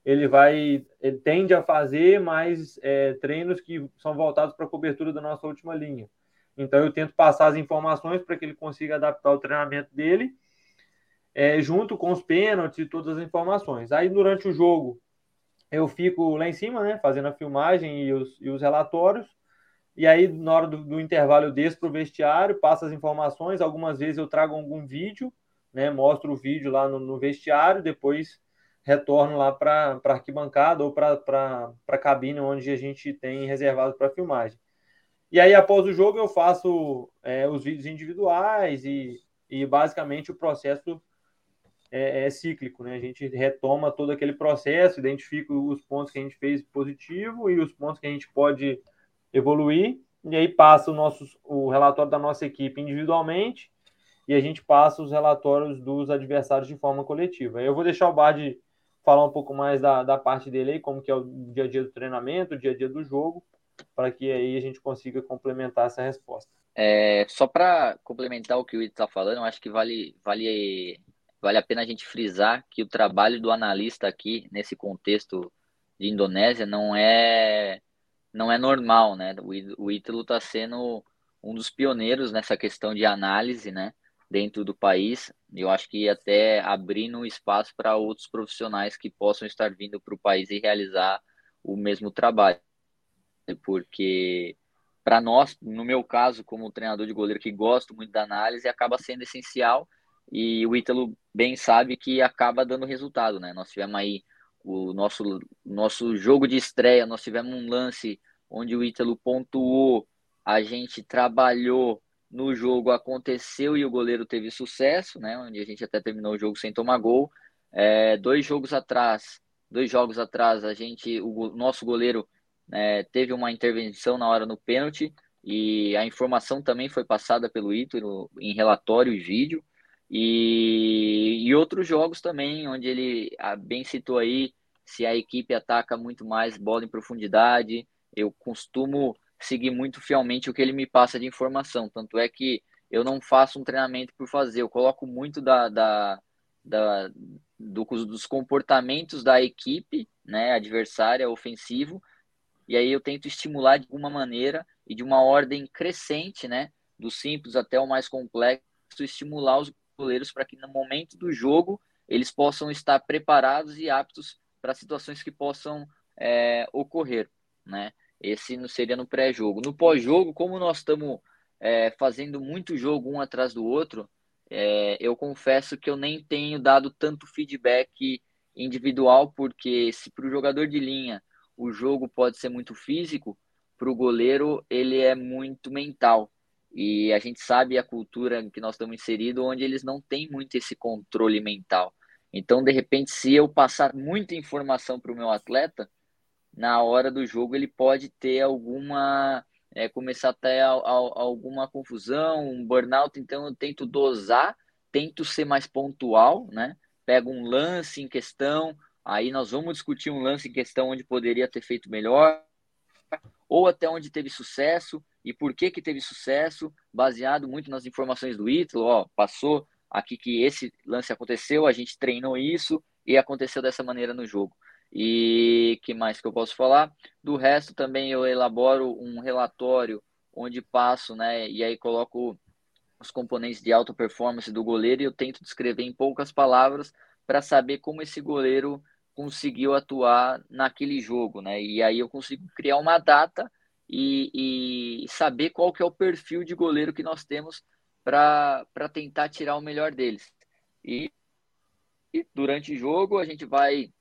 ele vai, ele tende a fazer mais é, treinos que são voltados para a cobertura da nossa última linha. Então, eu tento passar as informações para que ele consiga adaptar o treinamento dele, é, junto com os pênaltis e todas as informações. Aí, durante o jogo, eu fico lá em cima, né, fazendo a filmagem e os, e os relatórios. E aí, na hora do, do intervalo, eu desço para o vestiário, passo as informações. Algumas vezes eu trago algum vídeo, né, mostro o vídeo lá no, no vestiário, depois retorno lá para a arquibancada ou para a cabine onde a gente tem reservado para filmagem. E aí, após o jogo, eu faço é, os vídeos individuais e, e basicamente o processo é, é, cíclico, né? A gente retoma todo aquele processo, identifica os pontos que a gente fez positivo e os pontos que a gente pode evoluir, e aí passa o, nosso, o relatório da nossa equipe individualmente e a gente passa os relatórios dos adversários de forma coletiva. Eu vou deixar o Bard falar um pouco mais da, da parte dele aí, como que é o dia a dia do treinamento, o dia a dia do jogo, para que aí a gente consiga complementar essa resposta. É, só para complementar o que o Ito está falando, eu acho que vale, vale vale a pena a gente frisar que o trabalho do analista aqui, nesse contexto de Indonésia, não é, não é normal, né? O, o Ítalo está sendo um dos pioneiros nessa questão de análise, né? Dentro do país, eu acho que até abrindo espaço para outros profissionais que possam estar vindo para o país e realizar o mesmo trabalho. Porque para nós, no meu caso, como treinador de goleiro que gosto muito da análise, acaba sendo essencial e o Ítalo bem sabe que acaba dando resultado, né? Nós tivemos aí o nosso, nosso jogo de estreia, nós tivemos um lance onde o Ítalo pontuou, a gente trabalhou no jogo, aconteceu e o goleiro teve sucesso, né? Onde a gente até terminou o jogo sem tomar gol. É, dois jogos atrás, dois jogos atrás, a gente, o nosso goleiro é, teve uma intervenção na hora no pênalti e a informação também foi passada pelo Ítalo em relatório e vídeo. E, e outros jogos também, onde ele bem citou aí, se a equipe ataca muito mais bola em profundidade, eu costumo seguir muito fielmente o que ele me passa de informação. Tanto é que eu não faço um treinamento por fazer, eu coloco muito da, da, da do, dos comportamentos da equipe, né, adversária, ofensivo, e aí eu tento estimular de alguma maneira e de uma ordem crescente, né, do simples até o mais complexo, estimular os goleiros para que no momento do jogo eles possam estar preparados e aptos para situações que possam é, ocorrer, né? Esse não seria no pré-jogo. No pós-jogo, como nós estamos é, fazendo muito jogo um atrás do outro, é, eu confesso que eu nem tenho dado tanto feedback individual, porque se para o jogador de linha o jogo pode ser muito físico, para o goleiro ele é muito mental. E a gente sabe a cultura que nós estamos inseridos, onde eles não têm muito esse controle mental. Então, de repente, se eu passar muita informação para o meu atleta, na hora do jogo ele pode ter alguma. É, começar até alguma confusão, um burnout. Então, eu tento dosar, tento ser mais pontual, né? Pego um lance em questão, aí nós vamos discutir um lance em questão onde poderia ter feito melhor, ou até onde teve sucesso e por que que teve sucesso, baseado muito nas informações do Ítalo, ó, passou aqui que esse lance aconteceu, a gente treinou isso e aconteceu dessa maneira no jogo. E que mais que eu posso falar? Do resto também eu elaboro um relatório onde passo, né, e aí coloco os componentes de alta performance do goleiro e eu tento descrever em poucas palavras para saber como esse goleiro conseguiu atuar naquele jogo, né? E aí eu consigo criar uma data e, e saber qual que é o perfil de goleiro que nós temos para tentar tirar o melhor deles. E, e, durante o jogo a gente vai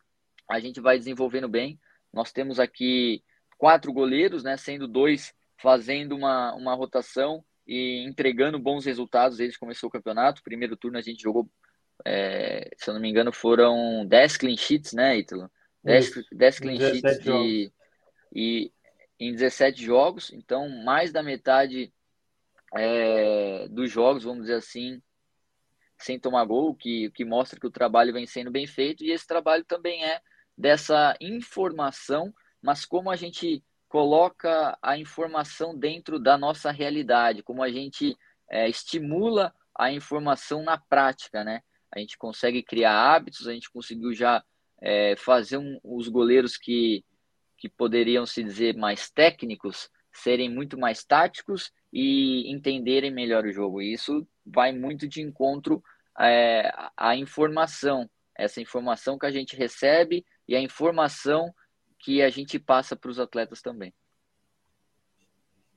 a gente vai desenvolvendo bem. Nós temos aqui quatro goleiros, né, sendo dois fazendo uma, uma rotação e entregando bons resultados desde que começou o campeonato. Primeiro turno a gente jogou, é, se eu não me engano, foram 10 clean sheets, né, Ítalo? 10, 10 clean sheets de, e, em 17 jogos, então mais da metade é, dos jogos, vamos dizer assim, sem tomar gol, que, que mostra que o trabalho vem sendo bem feito, e esse trabalho também é dessa informação, mas como a gente coloca a informação dentro da nossa realidade, como a gente é, estimula a informação na prática, né? A gente consegue criar hábitos, a gente conseguiu já é, fazer um, os goleiros que, que poderiam se dizer mais técnicos serem muito mais táticos e entenderem melhor o jogo. E isso vai muito de encontro é, à informação, essa informação que a gente recebe e a informação que a gente passa para os atletas também.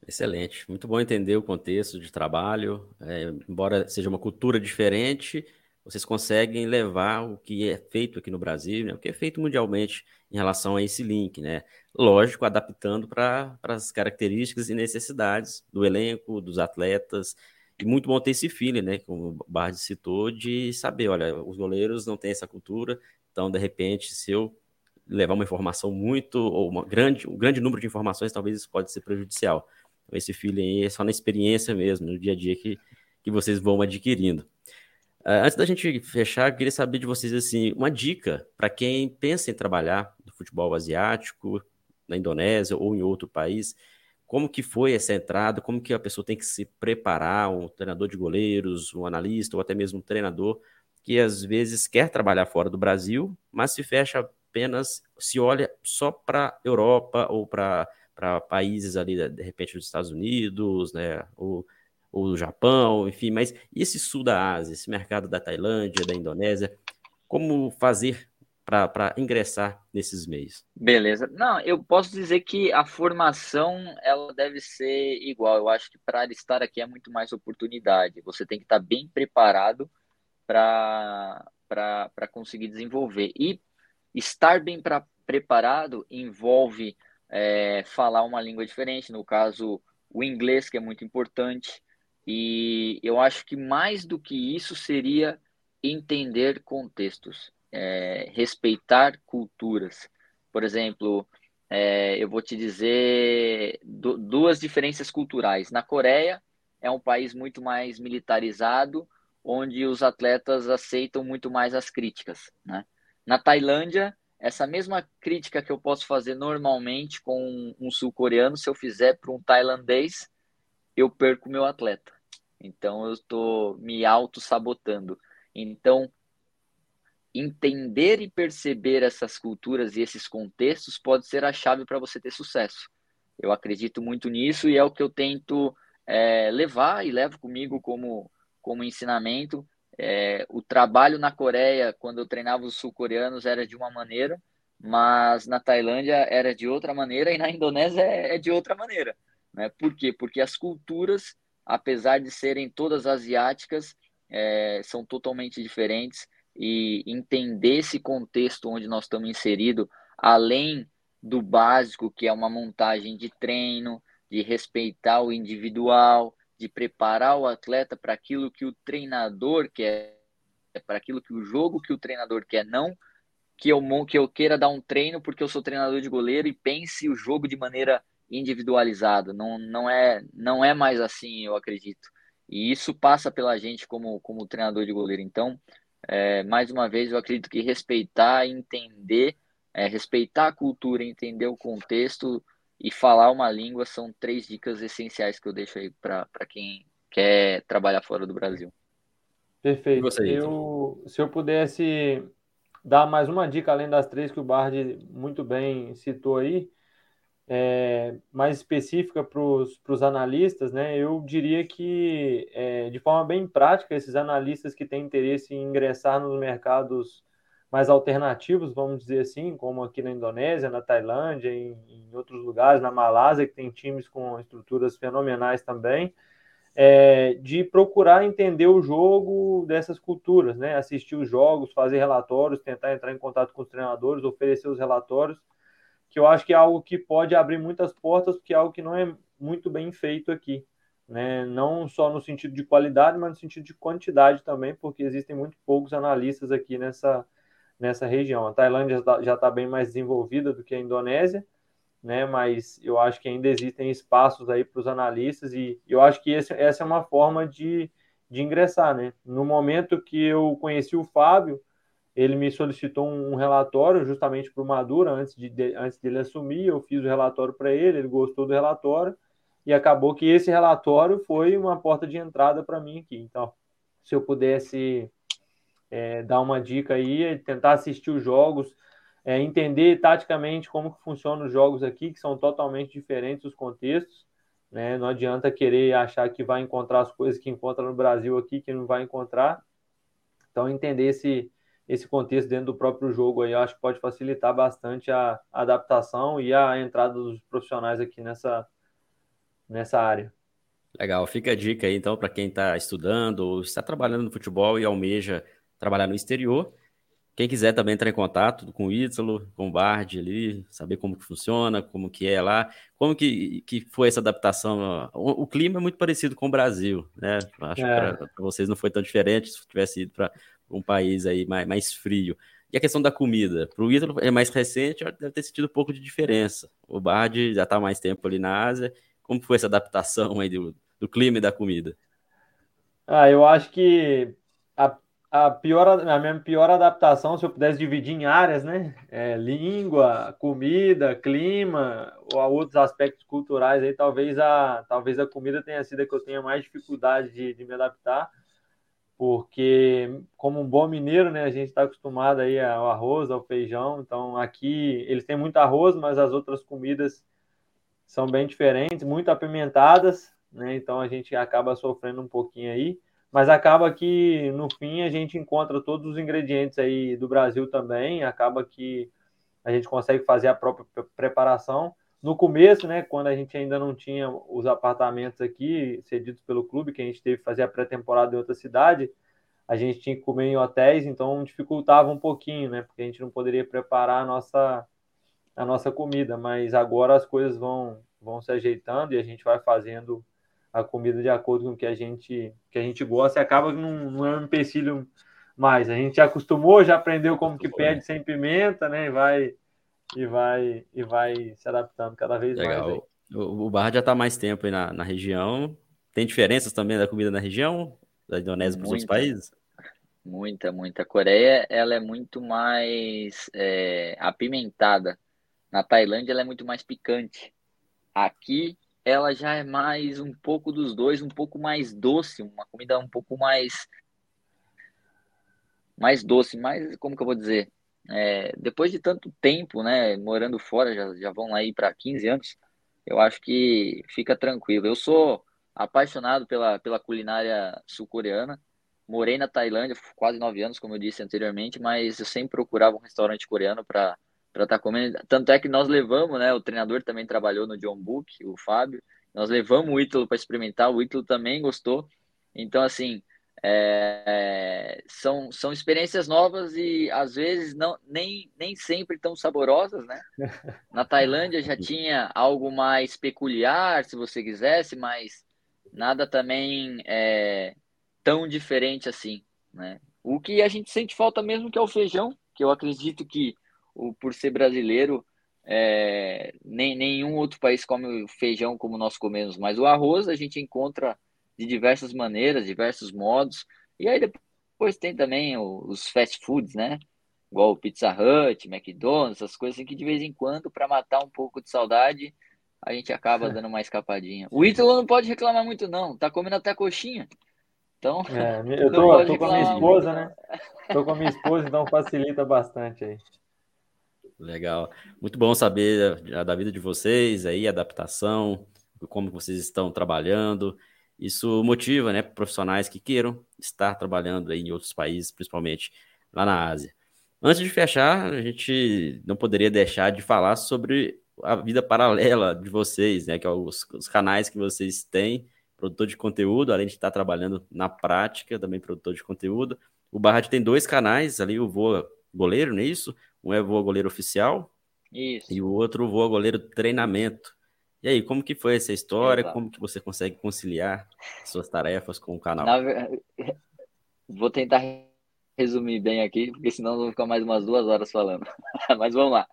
Excelente, muito bom entender o contexto de trabalho, é, embora seja uma cultura diferente, vocês conseguem levar o que é feito aqui no Brasil, né, o que é feito mundialmente em relação a esse link, né? Lógico, adaptando para as características e necessidades do elenco, dos atletas, e muito bom ter esse feeling, né? Como o Bard citou, de saber, olha, os goleiros não têm essa cultura, então, de repente, se eu levar uma informação muito, ou uma grande, um grande número de informações, talvez isso pode ser prejudicial. Então, esse feeling aí é só na experiência mesmo, no dia a dia que, que vocês vão adquirindo. Uh, antes da gente fechar, eu queria saber de vocês assim, uma dica para quem pensa em trabalhar no futebol asiático, na Indonésia ou em outro país, como que foi essa entrada, como que a pessoa tem que se preparar, um treinador de goleiros, um analista ou até mesmo um treinador que às vezes quer trabalhar fora do Brasil, mas se fecha apenas, se olha só para Europa ou para países ali, de repente, dos Estados Unidos, né, ou o Japão, enfim, mas e esse sul da Ásia, esse mercado da Tailândia, da Indonésia, como fazer para ingressar nesses meios? Beleza. Não, eu posso dizer que a formação ela deve ser igual. Eu acho que para estar aqui é muito mais oportunidade. Você tem que estar bem preparado para conseguir desenvolver. E estar bem pra, preparado envolve é, falar uma língua diferente, no caso, o inglês, que é muito importante. E eu acho que mais do que isso seria entender contextos, é, respeitar culturas. Por exemplo, é, eu vou te dizer do, duas diferenças culturais. Na Coreia, é um país muito mais militarizado, onde os atletas aceitam muito mais as críticas. Né? Na Tailândia, essa mesma crítica que eu posso fazer normalmente com um sul-coreano, se eu fizer para um tailandês, eu perco meu atleta. Então eu estou me auto-sabotando. Então, entender e perceber essas culturas e esses contextos pode ser a chave para você ter sucesso. Eu acredito muito nisso e é o que eu tento é, levar e levo comigo como, como ensinamento. É, o trabalho na Coreia, quando eu treinava os sul-coreanos, era de uma maneira, mas na Tailândia era de outra maneira e na Indonésia é, é de outra maneira. Né? Por quê? Porque as culturas, apesar de serem todas asiáticas, é, são totalmente diferentes e entender esse contexto onde nós estamos inseridos, além do básico, que é uma montagem de treino, de respeitar o individual, de preparar o atleta para aquilo que o treinador quer, para aquilo que o jogo que o treinador quer, não que eu, que eu queira dar um treino porque eu sou treinador de goleiro e pense o jogo de maneira individualizada. Não, não, é, não é mais assim, eu acredito. E isso passa pela gente como, como treinador de goleiro. Então, é, mais uma vez, eu acredito que respeitar, entender, é, respeitar a cultura, entender o contexto e falar uma língua são três dicas essenciais que eu deixo aí para quem quer trabalhar fora do Brasil. Perfeito. Você, eu, se eu pudesse dar mais uma dica além das três que o Bard muito bem citou aí, é, mais específica para os analistas, né, eu diria que, é, de forma bem prática, esses analistas que têm interesse em ingressar nos mercados mais alternativos, vamos dizer assim, como aqui na Indonésia, na Tailândia, em, em outros lugares, na Malásia, que tem times com estruturas fenomenais também, é, de procurar entender o jogo dessas culturas, né? assistir os jogos, fazer relatórios, tentar entrar em contato com os treinadores, oferecer os relatórios, que eu acho que é algo que pode abrir muitas portas, porque é algo que não é muito bem feito aqui. Né? Não só no sentido de qualidade, mas no sentido de quantidade também, porque existem muito poucos analistas aqui nessa, nessa região. A Tailândia já está tá bem mais desenvolvida do que a Indonésia, né? mas eu acho que ainda existem espaços aí para os analistas, e eu acho que esse, essa é uma forma de, de ingressar. Né? No momento que eu conheci o Fábio, ele me solicitou um, relatório justamente para o Madura antes, de, de, antes dele assumir. Eu fiz o relatório para ele, ele gostou do relatório e acabou que esse relatório foi uma porta de entrada para mim aqui. Então, se eu pudesse é, dar uma dica aí, tentar assistir os jogos, é, entender taticamente como funcionam os jogos aqui, que são totalmente diferentes os contextos. Né? Não adianta querer achar que vai encontrar as coisas que encontra no Brasil aqui, que não vai encontrar. Então, entender esse esse contexto dentro do próprio jogo aí, eu acho que pode facilitar bastante a, adaptação e a entrada dos profissionais aqui nessa, nessa área. Legal, fica a dica aí então para quem está estudando ou está trabalhando no futebol e almeja trabalhar no exterior. Quem quiser também entrar em contato com o Ítalo, com o Bard ali, saber como que funciona, como que é lá, como que, que foi essa adaptação. O, o clima é muito parecido com o Brasil, né? Acho é. que para vocês não foi tão diferente se tivesse ido para um país aí mais, mais frio. E a questão da comida, para o Ítalo é mais recente, deve ter sentido um pouco de diferença. O Bard já está mais tempo ali na Ásia. Como foi essa adaptação aí do, do clima e da comida? Ah, eu acho que a, pior, a minha pior adaptação, se eu pudesse dividir em áreas, né? É, língua, comida, clima, ou outros aspectos culturais aí, talvez a, talvez a comida tenha sido a que eu tenha mais dificuldade de, de me adaptar porque como um bom mineiro, né, a gente está acostumado aí ao arroz, ao feijão, então aqui eles têm muito arroz, mas as outras comidas são bem diferentes, muito apimentadas, né, então a gente acaba sofrendo um pouquinho aí, mas acaba que no fim a gente encontra todos os ingredientes aí do Brasil também, acaba que a gente consegue fazer a própria preparação, no começo, né, quando a gente ainda não tinha os apartamentos aqui cedidos pelo clube, que a gente teve que fazer a pré-temporada em outra cidade, a gente tinha que comer em hotéis, então dificultava um pouquinho, né, porque a gente não poderia preparar a nossa a nossa comida, mas agora as coisas vão vão se ajeitando e a gente vai fazendo a comida de acordo com o que a gente que a gente gosta e acaba que não, não é um empecilho mais. A gente já acostumou, já aprendeu como que pede sem pimenta, né, e vai e vai, e vai se adaptando cada vez Legal. mais. Aí. O, o Barra já está mais tempo aí na, na região. Tem diferenças também da comida na região, da Indonésia para os outros países? Muita, muita. A Coreia, ela é muito mais é, apimentada. Na Tailândia, ela é muito mais picante. Aqui, ela já é mais um pouco dos dois, um pouco mais doce, uma comida um pouco mais mais doce, mais como que eu vou dizer? É, depois de tanto tempo, né, morando fora, já, já vão aí para 15 anos, eu acho que fica tranquilo. Eu sou apaixonado pela, pela culinária sul-coreana. Morei na Tailândia quase nove anos, como eu disse anteriormente, mas eu sempre procurava um restaurante coreano para para estar tá comendo. Tanto é que nós levamos, né? O treinador também trabalhou no John Book, o Fábio. Nós levamos o Ítalo para experimentar, o Ítalo também gostou. Então, assim, é, são, são experiências novas e às vezes não, nem, nem sempre tão saborosas, né? Na Tailândia já tinha algo mais peculiar, se você quisesse, mas nada também é, tão diferente assim, né? O que a gente sente falta mesmo que é o feijão, que eu acredito que o, por ser brasileiro, é, nem, nenhum outro país come feijão como nós comemos, mas o arroz a gente encontra de diversas maneiras, diversos modos, e aí depois tem também os fast foods, né? Igual o Pizza Hut, McDonald's, essas coisas assim que de vez em quando, para matar um pouco de saudade, a gente acaba dando uma escapadinha. O Ítalo não pode reclamar muito, não, tá comendo até coxinha. Então, é, eu tô, tô com a minha esposa, muito, né? Tô com a minha esposa, então facilita bastante aí. Legal. Muito bom saber da vida de vocês aí, adaptação, como vocês estão trabalhando. Isso motiva, né, profissionais que queiram estar trabalhando aí em outros países, principalmente lá na Ásia. Antes de fechar, a gente não poderia deixar de falar sobre a vida paralela de vocês, né, que é os, os canais que vocês têm, produtor de conteúdo, além de estar trabalhando na prática, também produtor de conteúdo. O Barrad tem dois canais ali, o Voa Goleiro, não é isso? Um é voa goleiro oficial Isso. e o outro voa goleiro treinamento. E aí, como que foi essa história? Exato. Como que você consegue conciliar suas tarefas com o canal? Na... Vou tentar resumir bem aqui, porque senão eu vou ficar mais umas duas horas falando. Mas vamos lá.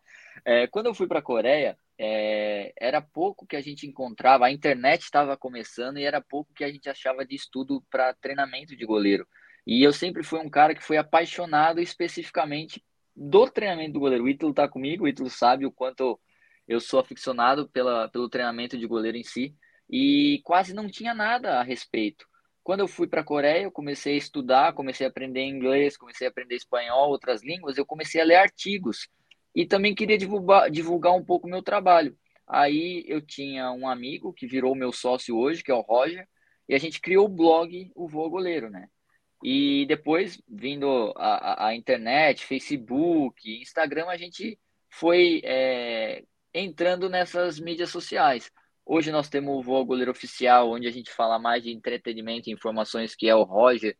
É, quando eu fui para a Coreia, é, era pouco que a gente encontrava, a internet estava começando e era pouco que a gente achava de estudo para treinamento de goleiro. E eu sempre fui um cara que foi apaixonado especificamente do treinamento do goleiro. O Ítalo tá comigo, o Ítalo sabe o quanto eu sou aficionado pela, pelo treinamento de goleiro em si e quase não tinha nada a respeito. Quando eu fui para a Coreia, eu comecei a estudar, comecei a aprender inglês, comecei a aprender espanhol, outras línguas, eu comecei a ler artigos e também queria divulgar, divulgar um pouco o meu trabalho. Aí eu tinha um amigo que virou meu sócio hoje, que é o Roger, e a gente criou o blog O Voo Goleiro, né? E depois, vindo a, a, internet, Facebook, Instagram, a gente foi é, entrando nessas mídias sociais. Hoje nós temos o Voa Goleiro Oficial, onde a gente fala mais de entretenimento e informações, que é o Roger,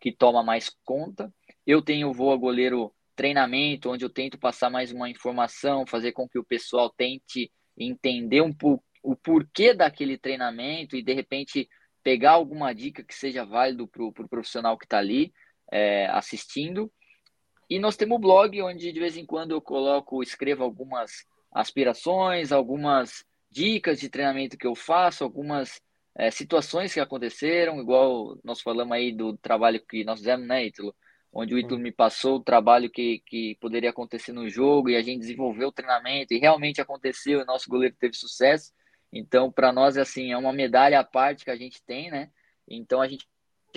que toma mais conta. Eu tenho o Voa Goleiro Treinamento, onde eu tento passar mais uma informação, fazer com que o pessoal tente entender um pouco o porquê daquele treinamento e, de repente, pegar alguma dica que seja válido para o pro profissional que está ali é, assistindo. E nós temos o blog, onde de vez em quando eu coloco, escrevo algumas aspirações, algumas dicas de treinamento que eu faço, algumas é, situações que aconteceram, igual nós falamos aí do trabalho que nós fizemos, né, Ítalo? Onde o Ítalo me passou o trabalho que, que poderia acontecer no jogo e a gente desenvolveu o treinamento e realmente aconteceu e nosso goleiro teve sucesso. Então, para nós, assim, é uma medalha à parte que a gente tem, né? Então, a gente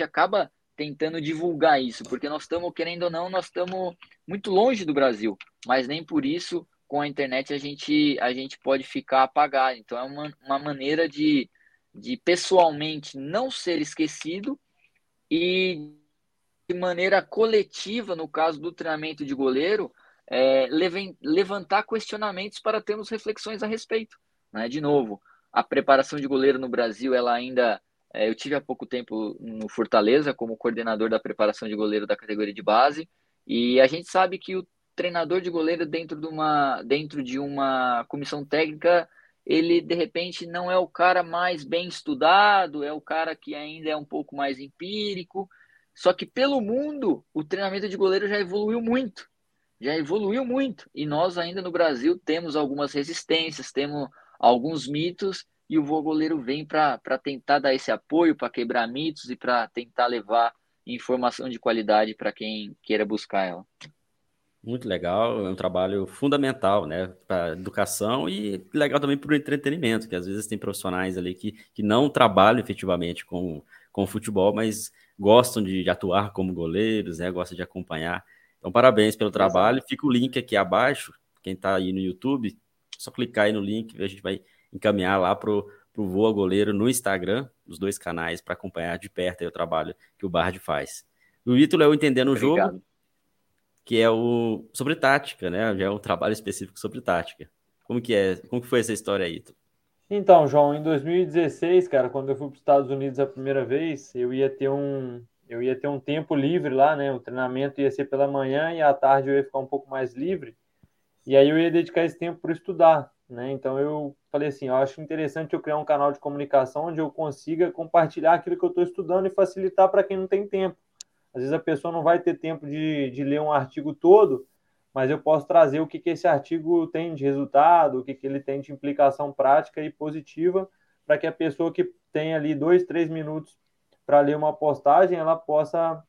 acaba tentando divulgar isso, porque nós estamos, querendo ou não, nós estamos muito longe do Brasil, mas nem por isso, com a internet, a gente, a gente pode ficar apagado. Então, é uma, uma maneira de, de pessoalmente não ser esquecido e de maneira coletiva, no caso do treinamento de goleiro, é, levantar questionamentos para termos reflexões a respeito. Né? De novo, a preparação de goleiro no Brasil, ela ainda. É, eu tive há pouco tempo no Fortaleza como coordenador da preparação de goleiro da categoria de base, e a gente sabe que o treinador de goleiro dentro de uma, dentro de uma comissão técnica, ele de repente não é o cara mais bem estudado, é o cara que ainda é um pouco mais empírico. Só que pelo mundo, o treinamento de goleiro já evoluiu muito. Já evoluiu muito. E nós ainda no Brasil temos algumas resistências, temos alguns mitos e o voo goleiro vem para tentar dar esse apoio, para quebrar mitos e para tentar levar informação de qualidade para quem queira buscar ela. Muito legal, é um trabalho fundamental, né, para educação e legal também para o entretenimento, que às vezes tem profissionais ali que, que não trabalham efetivamente com, com futebol, mas gostam de, de atuar como goleiros, né, gostam de acompanhar. Então, parabéns pelo trabalho. Fica o link aqui abaixo, quem está aí no YouTube, só clicar aí no link, a gente vai encaminhar lá para o Voa Goleiro no Instagram, os dois canais, para acompanhar de perto o trabalho que o Bard faz. O Ítalo é o Entendendo o Jogo, que é o sobre tática, né? Já é um trabalho específico sobre tática. Como que é? Como que foi essa história aí? Então, João, em 2016, cara, quando eu fui para os Estados Unidos a primeira vez, eu ia ter um eu ia ter um tempo livre lá, né? O treinamento ia ser pela manhã e à tarde eu ia ficar um pouco mais livre. E aí eu ia dedicar esse tempo para estudar, né? Então eu falei assim, eu acho interessante eu criar um canal de comunicação onde eu consiga compartilhar aquilo que eu estou estudando e facilitar para quem não tem tempo. Às vezes a pessoa não vai ter tempo de, de ler um artigo todo, mas eu posso trazer o que, que esse artigo tem de resultado, o que, que ele tem de implicação prática e positiva, para que a pessoa que tem ali dois, três minutos para ler uma postagem, ela possa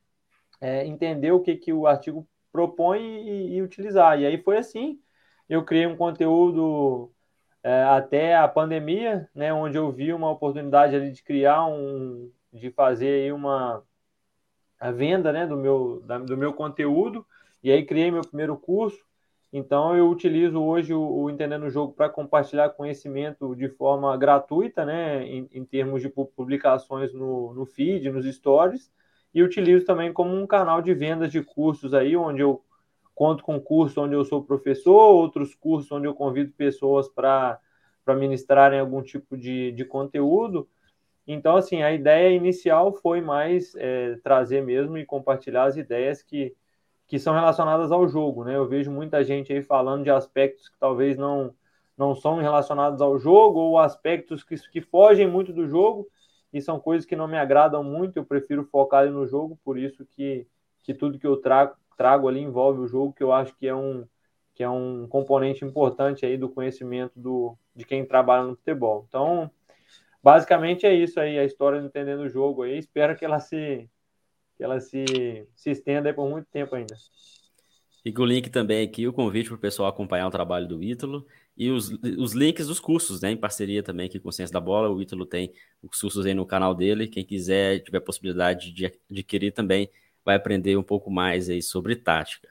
é, entender o que, que o artigo propõe e, e, utilizar. E aí foi assim. Eu criei um conteúdo é, até a pandemia, né, onde eu vi uma oportunidade ali de criar um, de fazer aí uma a venda né, do, meu, da, do meu conteúdo, e aí criei meu primeiro curso. Então eu utilizo hoje o, o Entendendo o Jogo para compartilhar conhecimento de forma gratuita, né, em, em, termos de publicações no, no feed, nos stories, e utilizo também como um canal de vendas de cursos aí, onde eu conto com cursos onde eu sou professor, outros cursos onde eu convido pessoas para ministrarem algum tipo de, de conteúdo, então, assim, a ideia inicial foi mais é, trazer mesmo e compartilhar as ideias que, que são relacionadas ao jogo, né? Eu vejo muita gente aí falando de aspectos que talvez não, não são relacionados ao jogo ou aspectos que, que fogem muito do jogo e são coisas que não me agradam muito, eu prefiro focar no jogo, por isso que, que tudo que eu trago, trago ali envolve o jogo, que eu acho que é um, que é um componente importante aí do conhecimento do, de quem trabalha no futebol. Então, basicamente é isso aí, a história do Entendendo o Jogo aí. Espero que ela se, que ela se, se estenda por muito tempo ainda. Fica o link também aqui, o convite para o pessoal acompanhar o trabalho do Ítalo e os, os links dos cursos, né? Em parceria também aqui com o Ciência da Bola. O Ítalo tem os cursos aí no canal dele. Quem quiser, tiver possibilidade de adquirir também, vai aprender um pouco mais aí sobre tática.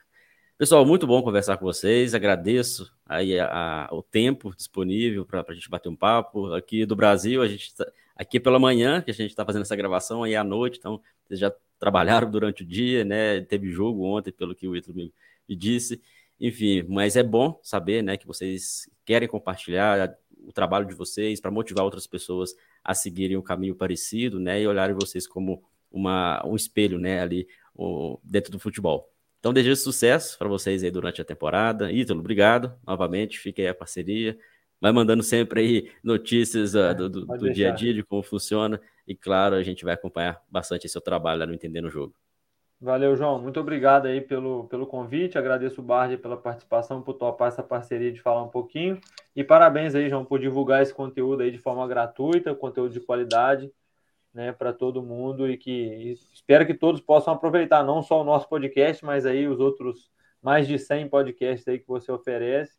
Pessoal, muito bom conversar com vocês. Agradeço aí a, a, o tempo disponível para a gente bater um papo. Aqui do Brasil, a gente tá, aqui pela manhã, que a gente está fazendo essa gravação, aí à noite, então vocês já trabalharam durante o dia, né? Teve jogo ontem, pelo que o Ítalo me, me disse. Enfim, mas é bom saber, né, que vocês querem compartilhar o trabalho de vocês para motivar outras pessoas a seguirem um caminho parecido, né, e olharem vocês como uma, um espelho, né, ali o, dentro do futebol. Então, desejo sucesso para vocês aí durante a temporada. Ítalo, obrigado novamente, fique aí a parceria. Vai mandando sempre aí notícias uh, do, do, do dia a dia, de como funciona. E, claro, a gente vai acompanhar bastante seu trabalho lá no Entendendo o Jogo. Valeu, João. Muito obrigado aí pelo, pelo convite. Agradeço o Bard pela participação, por topar essa parceria de falar um pouquinho. E parabéns aí, João, por divulgar esse conteúdo aí de forma gratuita, conteúdo de qualidade né, para todo mundo e que espero que todos possam aproveitar não só o nosso podcast, mas aí os outros mais de 100 podcasts aí que você oferece,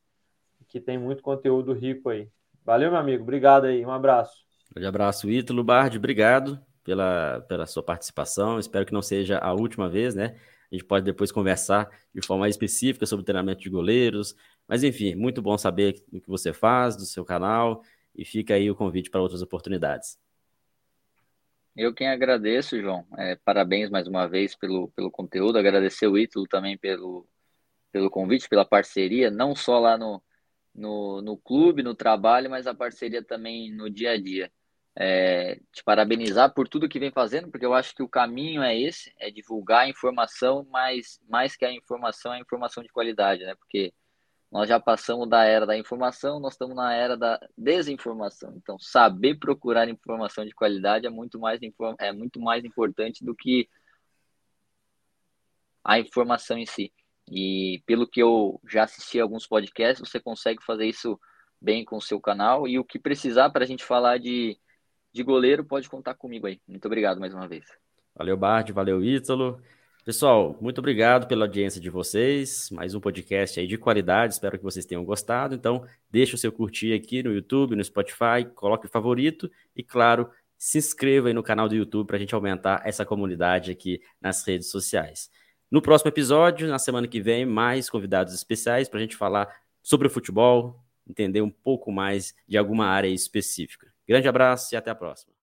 que tem muito conteúdo rico aí. Valeu, meu amigo. Obrigado aí. Um abraço. Grande abraço, Ítalo Bard. Obrigado pela, pela sua participação. Espero que não seja a última vez, né? A gente pode depois conversar de forma específica sobre treinamento de goleiros. Mas, enfim, muito bom saber o que você faz, do seu canal. E fica aí o convite para outras oportunidades. Eu quem agradeço, João. É, parabéns mais uma vez pelo, pelo conteúdo. Agradecer o Ítalo também pelo, pelo convite, pela parceria, não só lá no, no, no clube, no trabalho, mas a parceria também no dia a dia. É, te parabenizar por tudo que vem fazendo, porque eu acho que o caminho é esse, é divulgar a informação, mas mais que a informação, é a informação de qualidade, né? Porque nós já passamos da era da informação, nós estamos na era da desinformação. Então, saber procurar informação de qualidade é muito mais, é muito mais importante do que a informação em si. E pelo que eu já assisti a alguns podcasts, você consegue fazer isso bem com o seu canal. E o que precisar para a gente falar de, de goleiro, pode contar comigo aí. Muito obrigado mais uma vez. Valeu, Bard, valeu, Ítalo. Pessoal, muito obrigado pela audiência de vocês. Mais um podcast aí de qualidade. Espero que vocês tenham gostado. Então, deixa o seu curtir aqui no YouTube, no Spotify, coloque o favorito e, claro, se inscreva aí no canal do YouTube para a gente aumentar essa comunidade aqui nas redes sociais. No próximo episódio, na semana que vem, mais convidados especiais para a gente falar sobre o futebol, entender um pouco mais de alguma área específica. Grande abraço e até a próxima.